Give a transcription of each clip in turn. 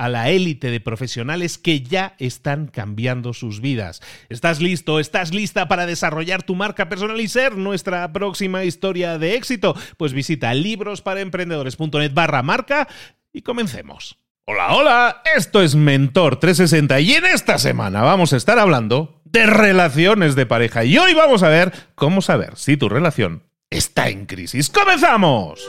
a la élite de profesionales que ya están cambiando sus vidas. ¿Estás listo? ¿Estás lista para desarrollar tu marca personal y ser nuestra próxima historia de éxito? Pues visita librosparaemprendedores.net barra marca y comencemos. Hola, hola, esto es Mentor 360 y en esta semana vamos a estar hablando de relaciones de pareja y hoy vamos a ver cómo saber si tu relación está en crisis. ¡Comenzamos!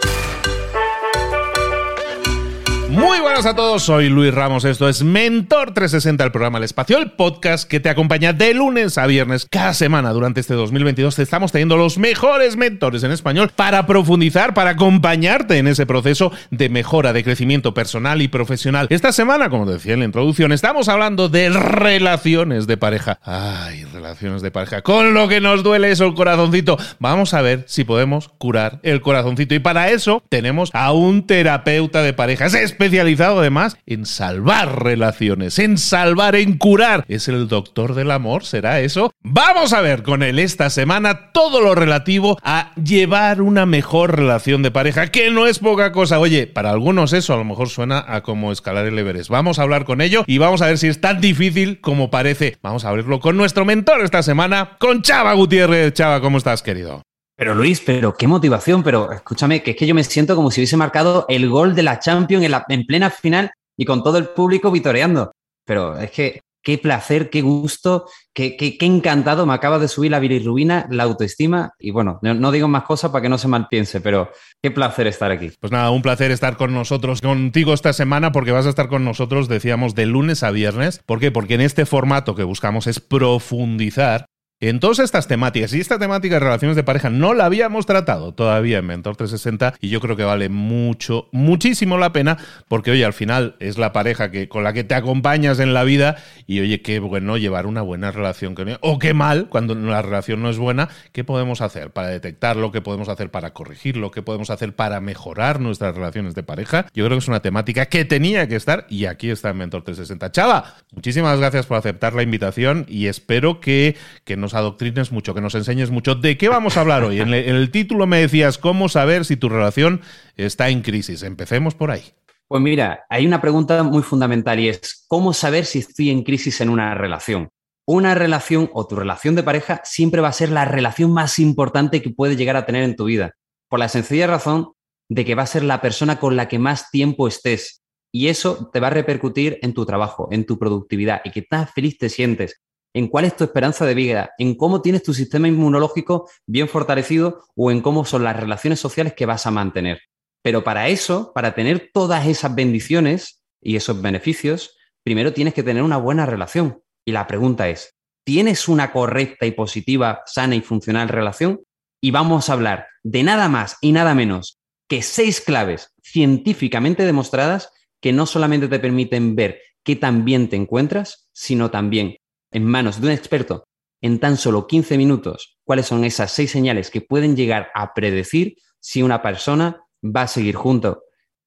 Muy buenas a todos, soy Luis Ramos, esto es Mentor 360, el programa El Espacio, el podcast que te acompaña de lunes a viernes. Cada semana durante este 2022 te estamos teniendo los mejores mentores en español para profundizar, para acompañarte en ese proceso de mejora, de crecimiento personal y profesional. Esta semana, como decía en la introducción, estamos hablando de relaciones de pareja. Ay, relaciones de pareja. Con lo que nos duele eso el corazoncito. Vamos a ver si podemos curar el corazoncito. Y para eso tenemos a un terapeuta de parejas especializado además en salvar relaciones, en salvar, en curar. ¿Es el doctor del amor? ¿Será eso? Vamos a ver con él esta semana todo lo relativo a llevar una mejor relación de pareja, que no es poca cosa. Oye, para algunos eso a lo mejor suena a como escalar el Everest. Vamos a hablar con ello y vamos a ver si es tan difícil como parece. Vamos a abrirlo con nuestro mentor esta semana, con Chava Gutiérrez. Chava, ¿cómo estás, querido? Pero Luis, pero qué motivación, pero escúchame, que es que yo me siento como si hubiese marcado el gol de la Champions en, la, en plena final y con todo el público vitoreando. Pero es que qué placer, qué gusto, qué, qué, encantado me acaba de subir la bilirrubina, la autoestima y bueno, no, no, digo más cosas para que no se mal piense, pero qué placer estar aquí. Pues nada, un placer estar con nosotros, contigo esta semana porque vas a estar con nosotros, decíamos, de lunes a viernes. ¿Por qué? Porque en este formato que buscamos es profundizar en todas estas temáticas. Y esta temática de relaciones de pareja no la habíamos tratado todavía en Mentor 360 y yo creo que vale mucho, muchísimo la pena porque, oye, al final es la pareja que, con la que te acompañas en la vida y, oye, qué bueno llevar una buena relación con ella. O qué mal cuando la relación no es buena. ¿Qué podemos hacer para detectarlo? ¿Qué podemos hacer para corregirlo? ¿Qué podemos hacer para mejorar nuestras relaciones de pareja? Yo creo que es una temática que tenía que estar y aquí está en Mentor 360. Chava, muchísimas gracias por aceptar la invitación y espero que, que nos adoctrines mucho, que nos enseñes mucho. ¿De qué vamos a hablar hoy? En el, título me decías cómo saber si tu relación está en crisis. Empecemos por ahí. Pues mira, hay una pregunta muy fundamental y es, ¿cómo saber si estoy en crisis en una relación? Una relación o tu relación de pareja siempre va a ser la relación más importante que puedes llegar a tener en tu vida, por la sencilla razón de que va a ser la persona con la que más tiempo estés. Y eso te va a repercutir en tu trabajo, en tu productividad y que tan feliz te sientes en cuál es tu esperanza de vida, en cómo tienes tu sistema inmunológico bien fortalecido o en cómo son las relaciones sociales que vas a mantener. Pero para eso, para tener todas esas bendiciones y esos beneficios, primero tienes que tener una buena relación. Y la pregunta es, ¿tienes una correcta y positiva, sana y funcional relación? Y vamos a hablar de nada más y nada menos que seis claves científicamente demostradas que no solamente te permiten ver qué tan bien te encuentras, sino también en manos de un experto en tan solo 15 minutos cuáles son esas seis señales que pueden llegar a predecir si una persona va a seguir junto,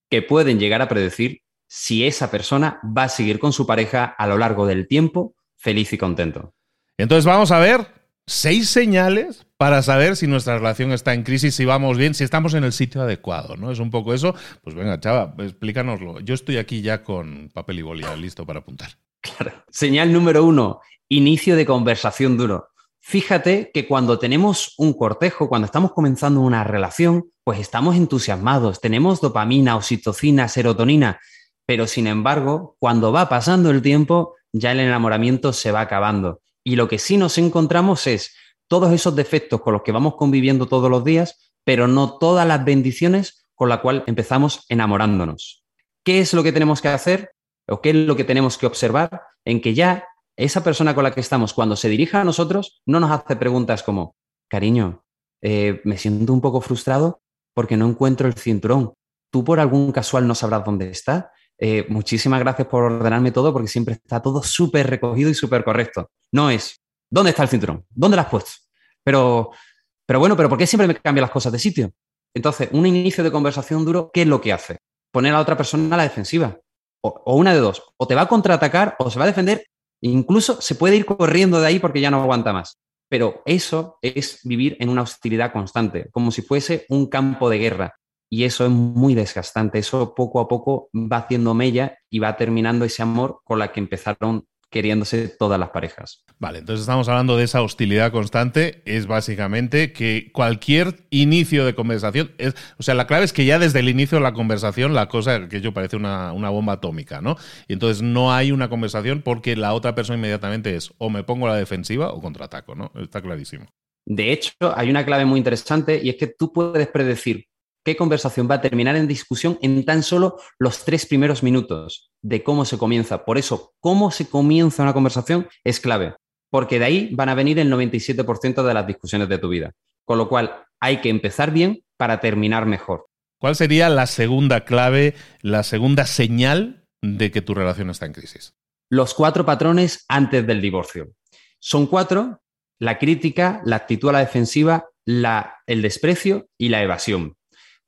que pueden llegar a predecir si esa persona va a seguir con su pareja a lo largo del tiempo feliz y contento. Entonces vamos a ver seis señales para saber si nuestra relación está en crisis, si vamos bien, si estamos en el sitio adecuado, ¿no? Es un poco eso. Pues venga, chava, explícanoslo. Yo estoy aquí ya con papel y boli, listo para apuntar. Claro. Señal número uno, inicio de conversación duro. Fíjate que cuando tenemos un cortejo, cuando estamos comenzando una relación, pues estamos entusiasmados, tenemos dopamina, oxitocina, serotonina, pero sin embargo, cuando va pasando el tiempo, ya el enamoramiento se va acabando. Y lo que sí nos encontramos es todos esos defectos con los que vamos conviviendo todos los días, pero no todas las bendiciones con las cuales empezamos enamorándonos. ¿Qué es lo que tenemos que hacer o qué es lo que tenemos que observar? En que ya esa persona con la que estamos, cuando se dirija a nosotros, no nos hace preguntas como, cariño, eh, me siento un poco frustrado porque no encuentro el cinturón. ¿Tú por algún casual no sabrás dónde está? Eh, muchísimas gracias por ordenarme todo porque siempre está todo súper recogido y súper correcto. No es, ¿dónde está el cinturón? ¿Dónde lo has puesto? Pero, pero bueno, pero ¿por qué siempre me cambian las cosas de sitio? Entonces, un inicio de conversación duro, ¿qué es lo que hace? Poner a otra persona a la defensiva. O una de dos, o te va a contraatacar o se va a defender, incluso se puede ir corriendo de ahí porque ya no aguanta más. Pero eso es vivir en una hostilidad constante, como si fuese un campo de guerra. Y eso es muy desgastante. Eso poco a poco va haciendo mella y va terminando ese amor con la que empezaron queriéndose todas las parejas. Vale, entonces estamos hablando de esa hostilidad constante. Es básicamente que cualquier inicio de conversación, es, o sea, la clave es que ya desde el inicio de la conversación la cosa que yo parece una, una, bomba atómica, ¿no? Y entonces no hay una conversación porque la otra persona inmediatamente es o me pongo a la defensiva o contraataco, ¿no? Está clarísimo. De hecho, hay una clave muy interesante y es que tú puedes predecir qué conversación va a terminar en discusión en tan solo los tres primeros minutos de cómo se comienza. Por eso, cómo se comienza una conversación es clave, porque de ahí van a venir el 97% de las discusiones de tu vida. Con lo cual, hay que empezar bien para terminar mejor. ¿Cuál sería la segunda clave, la segunda señal de que tu relación está en crisis? Los cuatro patrones antes del divorcio. Son cuatro, la crítica, la actitud a la defensiva, la, el desprecio y la evasión.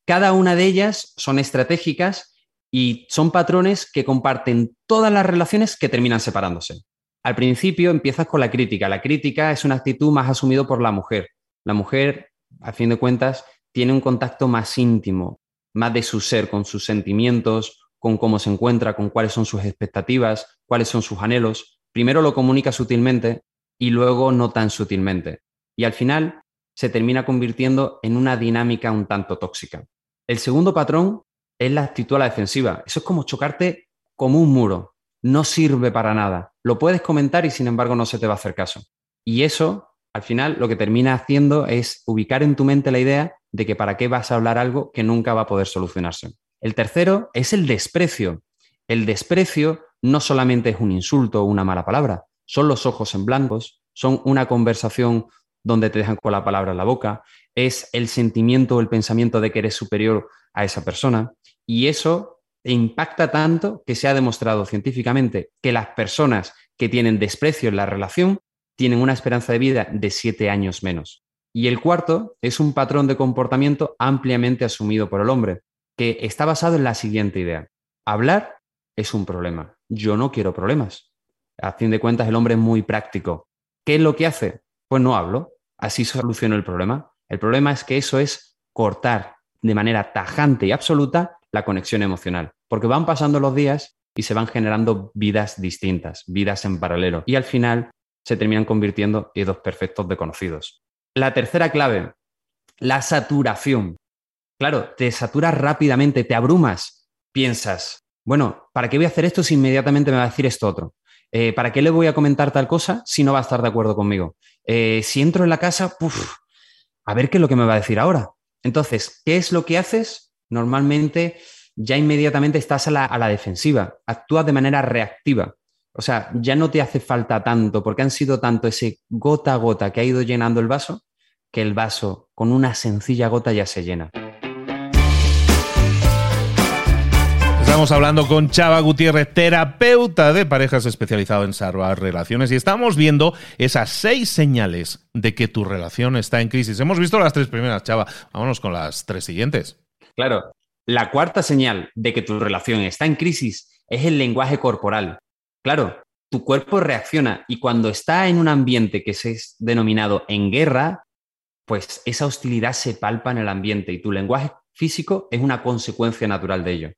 Cada una de ellas son estratégicas y son patrones que comparten todas las relaciones que terminan separándose. Al principio empiezas con la crítica. La crítica es una actitud más asumida por la mujer. La mujer, a fin de cuentas, tiene un contacto más íntimo, más de su ser, con sus sentimientos, con cómo se encuentra, con cuáles son sus expectativas, cuáles son sus anhelos. Primero lo comunica sutilmente y luego no tan sutilmente. Y al final se termina convirtiendo en una dinámica un tanto tóxica. El segundo patrón es la actitud a la defensiva. Eso es como chocarte como un muro. No sirve para nada. Lo puedes comentar y sin embargo no se te va a hacer caso. Y eso, al final, lo que termina haciendo es ubicar en tu mente la idea de que para qué vas a hablar algo que nunca va a poder solucionarse. El tercero es el desprecio. El desprecio no solamente es un insulto o una mala palabra, son los ojos en blancos, son una conversación donde te dejan con la palabra en la boca, es el sentimiento o el pensamiento de que eres superior a esa persona. Y eso impacta tanto que se ha demostrado científicamente que las personas que tienen desprecio en la relación tienen una esperanza de vida de siete años menos. Y el cuarto es un patrón de comportamiento ampliamente asumido por el hombre, que está basado en la siguiente idea. Hablar es un problema. Yo no quiero problemas. A fin de cuentas, el hombre es muy práctico. ¿Qué es lo que hace? Pues no hablo. Así soluciono el problema. El problema es que eso es cortar de manera tajante y absoluta la conexión emocional, porque van pasando los días y se van generando vidas distintas, vidas en paralelo, y al final se terminan convirtiendo en dos perfectos desconocidos. La tercera clave, la saturación. Claro, te saturas rápidamente, te abrumas, piensas, bueno, ¿para qué voy a hacer esto si inmediatamente me va a decir esto otro? Eh, ¿Para qué le voy a comentar tal cosa si no va a estar de acuerdo conmigo? Eh, si entro en la casa, a ver qué es lo que me va a decir ahora. Entonces, ¿qué es lo que haces? Normalmente ya inmediatamente estás a la, defensiva, actúas de manera reactiva. O sea, ya no te hace falta tanto, porque han sido tanto ese gota a gota que ha ido llenando el vaso, que el vaso con una sencilla gota ya se llena. Estamos hablando con Chava Gutiérrez, terapeuta de parejas especializado en salvar relaciones, y estamos viendo esas seis señales de que tu relación está en crisis. Hemos visto las tres primeras, Chava. Vámonos con las tres siguientes. Claro. La cuarta señal de que tu relación está en crisis es el lenguaje corporal. Claro, tu cuerpo reacciona y cuando está en un ambiente que se es denominado en guerra, pues esa hostilidad se palpa en el ambiente y tu lenguaje físico es una consecuencia natural de ello.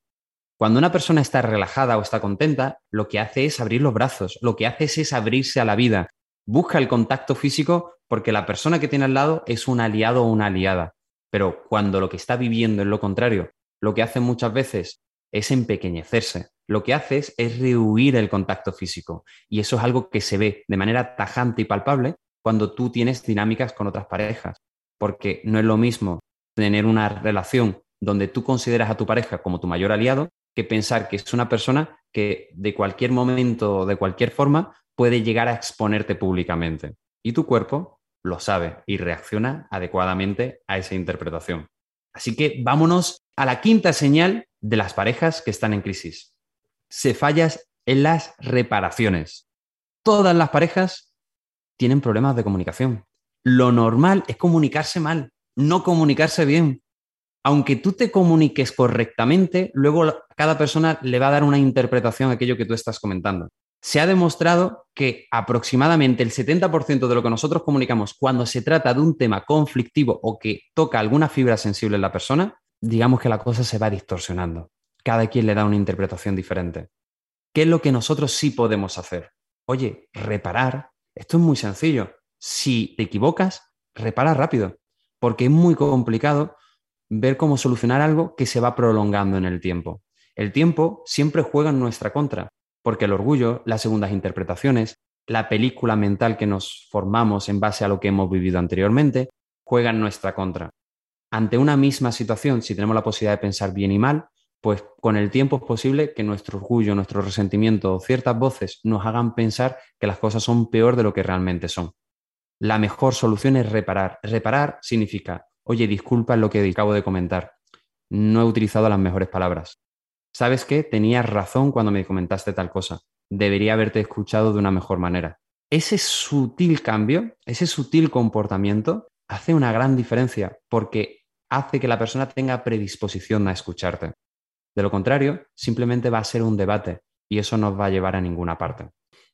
Cuando una persona está relajada o está contenta, lo que hace es abrir los brazos, lo que hace es, abrirse a la vida. Busca el contacto físico porque la persona que tiene al lado es un aliado o una aliada. Pero cuando lo que está viviendo es lo contrario, lo que hace muchas veces es empequeñecerse. Lo que hace es rehuir el contacto físico. Y eso es algo que se ve de manera tajante y palpable cuando tú tienes dinámicas con otras parejas. Porque no es lo mismo tener una relación donde tú consideras a tu pareja como tu mayor aliado que pensar que es una persona que de cualquier momento o de cualquier forma puede llegar a exponerte públicamente. Y tu cuerpo lo sabe y reacciona adecuadamente a esa interpretación. Así que vámonos a la quinta señal de las parejas que están en crisis. Se fallas en las reparaciones. Todas las parejas tienen problemas de comunicación. Lo normal es comunicarse mal, no comunicarse bien aunque tú te comuniques correctamente, luego cada persona le va a dar una interpretación a aquello que tú estás comentando. Se ha demostrado que aproximadamente el 70% de lo que nosotros comunicamos cuando se trata de un tema conflictivo o que toca alguna fibra sensible en la persona, digamos que la cosa se va distorsionando. Cada quien le da una interpretación diferente. ¿Qué es lo que nosotros sí podemos hacer? Oye, reparar. Esto es muy sencillo. Si te equivocas, repara rápido, porque es muy complicado ver cómo solucionar algo que se va prolongando en el tiempo. El tiempo siempre juega en nuestra contra, porque el orgullo, las segundas interpretaciones, la película mental que nos formamos en base a lo que hemos vivido anteriormente, juega en nuestra contra. Ante una misma situación, si tenemos la posibilidad de pensar bien y mal, pues con el tiempo es posible que nuestro orgullo, nuestro resentimiento o ciertas voces nos hagan pensar que las cosas son peor de lo que realmente son. La mejor solución es reparar. Reparar significa oye, disculpa lo que acabo de comentar, no he utilizado las mejores palabras. ¿Sabes qué? Tenías razón cuando me comentaste tal cosa. Debería haberte escuchado de una mejor manera. Ese sutil cambio, ese sutil comportamiento, hace una gran diferencia porque hace que la persona tenga predisposición a escucharte. De lo contrario, simplemente va a ser un debate y eso no va a llevar a ninguna parte.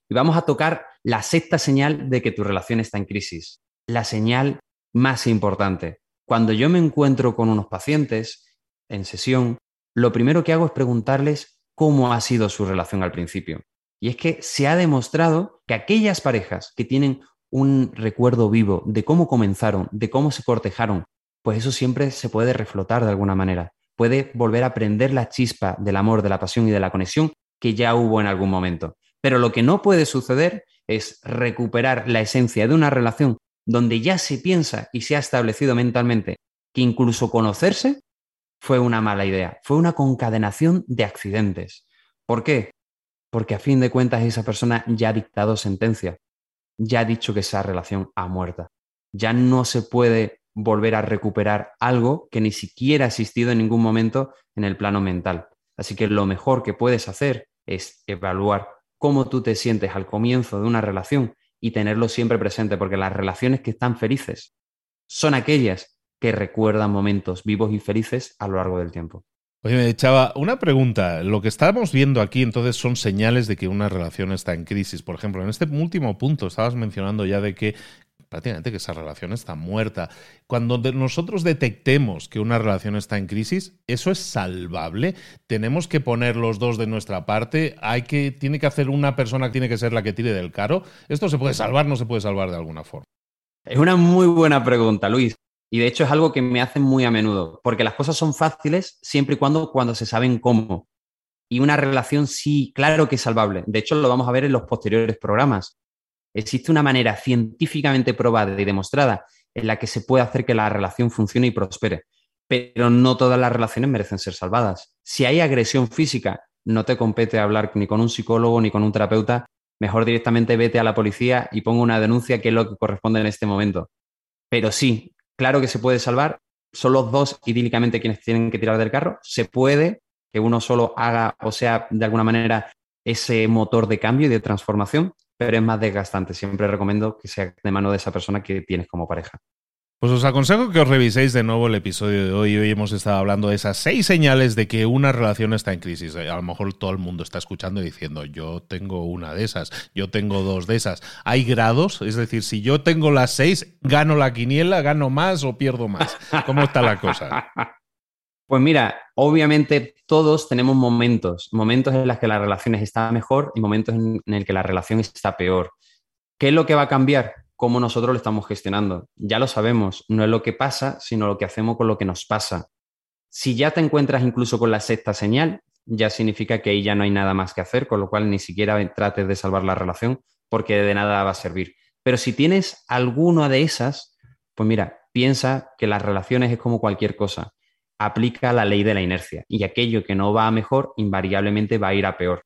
Y vamos a tocar la sexta señal de que tu relación está en crisis, la señal más importante, cuando yo me encuentro con unos pacientes en sesión, lo primero que hago es preguntarles cómo ha sido su relación al principio. Y es que se ha demostrado que aquellas parejas que tienen un recuerdo vivo de cómo comenzaron, de cómo se cortejaron, pues eso siempre se puede reflotar de alguna manera. Puede volver a prender la chispa del amor, de la pasión y de la conexión que ya hubo en algún momento. Pero lo que no puede suceder es recuperar la esencia de una relación donde ya se piensa y se ha establecido mentalmente que incluso conocerse fue una mala idea, fue una concadenación de accidentes. ¿Por qué? Porque a fin de cuentas esa persona ya ha dictado sentencia, ya ha dicho que esa relación ha muerta. Ya no se puede volver a recuperar algo que ni siquiera ha existido en ningún momento en el plano mental. Así que lo mejor que puedes hacer es evaluar cómo tú te sientes al comienzo de una relación y tenerlo siempre presente, porque las relaciones que están felices son aquellas que recuerdan momentos vivos y felices a lo largo del tiempo. Oye, me echaba una pregunta. Lo que estamos viendo aquí entonces son señales de que una relación está en crisis. Por ejemplo, en este último punto estabas mencionando ya de que prácticamente que esa relación está muerta. Cuando nosotros detectemos que una relación está en crisis, ¿eso es salvable? ¿Tenemos que poner los dos de nuestra parte? ¿Hay que, ¿Tiene que hacer una persona que tiene que ser la que tire del caro? ¿Esto se puede salvar? ¿No se puede salvar de alguna forma? Es una muy buena pregunta, Luis. Y de hecho es algo que me hacen muy a menudo, porque las cosas son fáciles siempre y cuando, cuando se saben cómo. Y una relación sí, claro que es salvable. De hecho, lo vamos a ver en los posteriores programas. Existe una manera científicamente probada y demostrada en la que se puede hacer que la relación funcione y prospere, pero no todas las relaciones merecen ser salvadas. Si hay agresión física, no te compete hablar ni con un psicólogo ni con un terapeuta, mejor directamente vete a la policía y ponga una denuncia que es lo que corresponde en este momento. Pero sí, claro que se puede salvar, son los dos idílicamente quienes tienen que tirar del carro, se puede, que uno solo haga o sea de alguna manera ese motor de cambio y de transformación, pero es más desgastante. Siempre recomiendo que sea de mano de esa persona que tienes como pareja. Pues os aconsejo que os reviséis de nuevo el episodio de hoy. Hoy hemos estado hablando de esas seis señales de que una relación está en crisis. A lo mejor todo el mundo está escuchando y diciendo, yo tengo una de esas, yo tengo dos de esas. Hay grados, es decir, si yo tengo las seis, gano la quiniela, gano más o pierdo más. ¿Cómo está la cosa? Pues mira, obviamente todos tenemos momentos, momentos en los que las relaciones están mejor y momentos en, en el que la relación está peor. ¿Qué es lo que va a cambiar? cómo nosotros lo estamos gestionando. Ya lo sabemos, no es lo que pasa, sino lo que hacemos con lo que nos pasa. Si ya te encuentras incluso con la sexta señal, ya significa que ahí ya no hay nada más que hacer, con lo cual ni siquiera trates de salvar la relación porque de nada va a servir. Pero si tienes alguna de esas, pues mira, piensa que las relaciones es como cualquier cosa. Aplica la ley de la inercia y aquello que no va a mejor invariablemente va a ir a peor.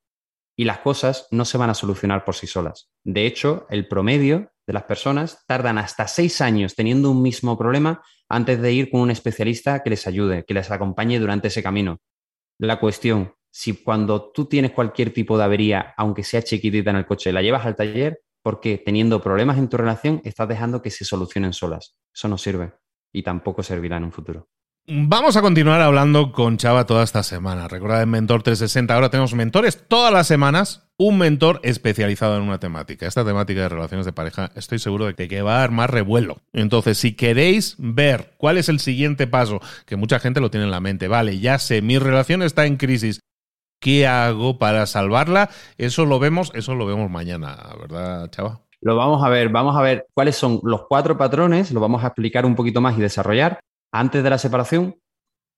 Y las cosas no se van a solucionar por sí solas. De hecho, el promedio de las personas tardan hasta seis años teniendo un mismo problema antes de ir con un especialista que les ayude, que les acompañe durante ese camino. La cuestión, si cuando tú tienes cualquier tipo de avería, aunque sea chiquitita en el coche, la llevas al taller, porque teniendo problemas en tu relación estás dejando que se solucionen solas. Eso no sirve y tampoco servirá en un futuro. Vamos a continuar hablando con Chava toda esta semana. Recordad en Mentor 360, ahora tenemos mentores todas las semanas, un mentor especializado en una temática. Esta temática de relaciones de pareja estoy seguro de que va a dar más revuelo. Entonces, si queréis ver cuál es el siguiente paso, que mucha gente lo tiene en la mente, vale, ya sé, mi relación está en crisis, ¿qué hago para salvarla? Eso lo vemos, eso lo vemos mañana, ¿verdad, Chava? Lo vamos a ver, vamos a ver cuáles son los cuatro patrones, lo vamos a explicar un poquito más y desarrollar antes de la separación.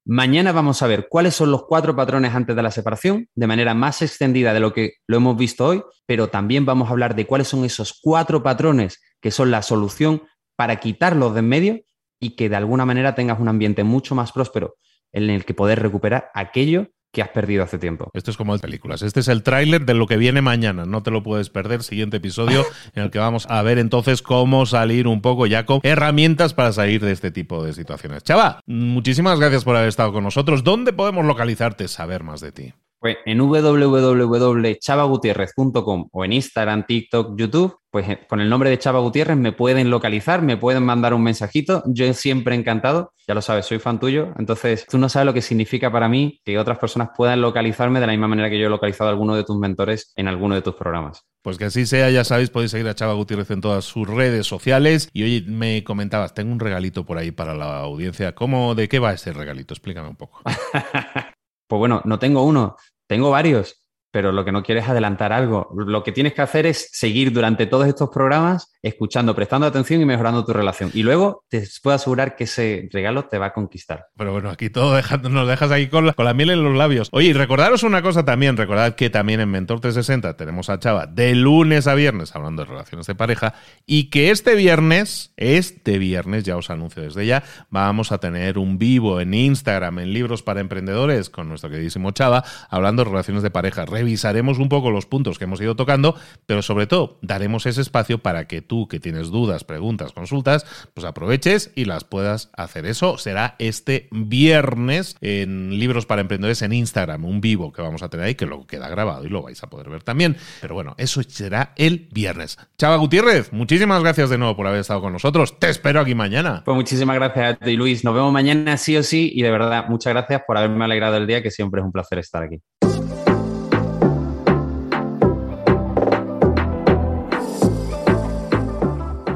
Mañana vamos a ver cuáles son los cuatro patrones antes de la separación, de manera más extendida de lo que lo hemos visto hoy, pero también vamos a hablar de cuáles son esos cuatro patrones que son la solución para quitarlos de en medio y que de alguna manera tengas un ambiente mucho más próspero en el que poder recuperar aquello que has perdido hace tiempo. Esto es como las películas. Este es el tráiler de lo que viene mañana. No te lo puedes perder. Siguiente episodio en el que vamos a ver entonces cómo salir un poco ya con herramientas para salir de este tipo de situaciones. Chava, muchísimas gracias por haber estado con nosotros. ¿Dónde podemos localizarte, saber más de ti? Pues en www.chavagutierrez.com o en Instagram, TikTok, YouTube, pues eh, con el nombre de Chava Gutiérrez me pueden localizar, me pueden mandar un mensajito. Yo siempre encantado, ya lo sabes, soy fan tuyo. Entonces, tú no sabes lo que significa para mí que otras personas puedan localizarme de la misma manera que yo he localizado a alguno de tus mentores en alguno de tus programas. Pues que así sea, ya sabéis, podéis seguir a Chava Gutiérrez en todas sus redes sociales. Y oye, me comentabas, tengo un regalito por ahí para la audiencia. ¿Cómo, de qué va ese regalito? Explícame un poco. Pues bueno, no tengo uno, tengo varios pero lo que no quieres es adelantar algo. Lo que tienes que hacer es seguir durante todos estos programas escuchando, prestando atención y mejorando tu relación. Y luego te puedo asegurar que ese regalo te va a conquistar. Pero bueno, aquí todo nos dejas ahí con la, miel en los labios. Oye, recordaros una cosa también, recordad que también en Mentor 360 tenemos a Chava de lunes a viernes hablando de relaciones de pareja y que este viernes, este viernes, ya os anuncio desde ya, vamos a tener un vivo en Instagram, en Libros para Emprendedores, con nuestro queridísimo Chava, hablando de relaciones de pareja revisaremos un poco los puntos que hemos ido tocando, pero sobre todo daremos ese espacio para que tú que tienes dudas, preguntas, consultas, pues aproveches y las puedas hacer. Eso será este viernes en Libros para Emprendedores en Instagram, un vivo que vamos a tener ahí, que luego queda grabado y lo vais a poder ver también. Pero bueno, eso será el viernes. Chava Gutiérrez, muchísimas gracias de nuevo por haber estado con nosotros. Te espero aquí mañana. Pues muchísimas gracias a ti, Luis. Nos vemos mañana sí o sí y de verdad, muchas gracias por haberme alegrado el día, que siempre es un placer estar aquí.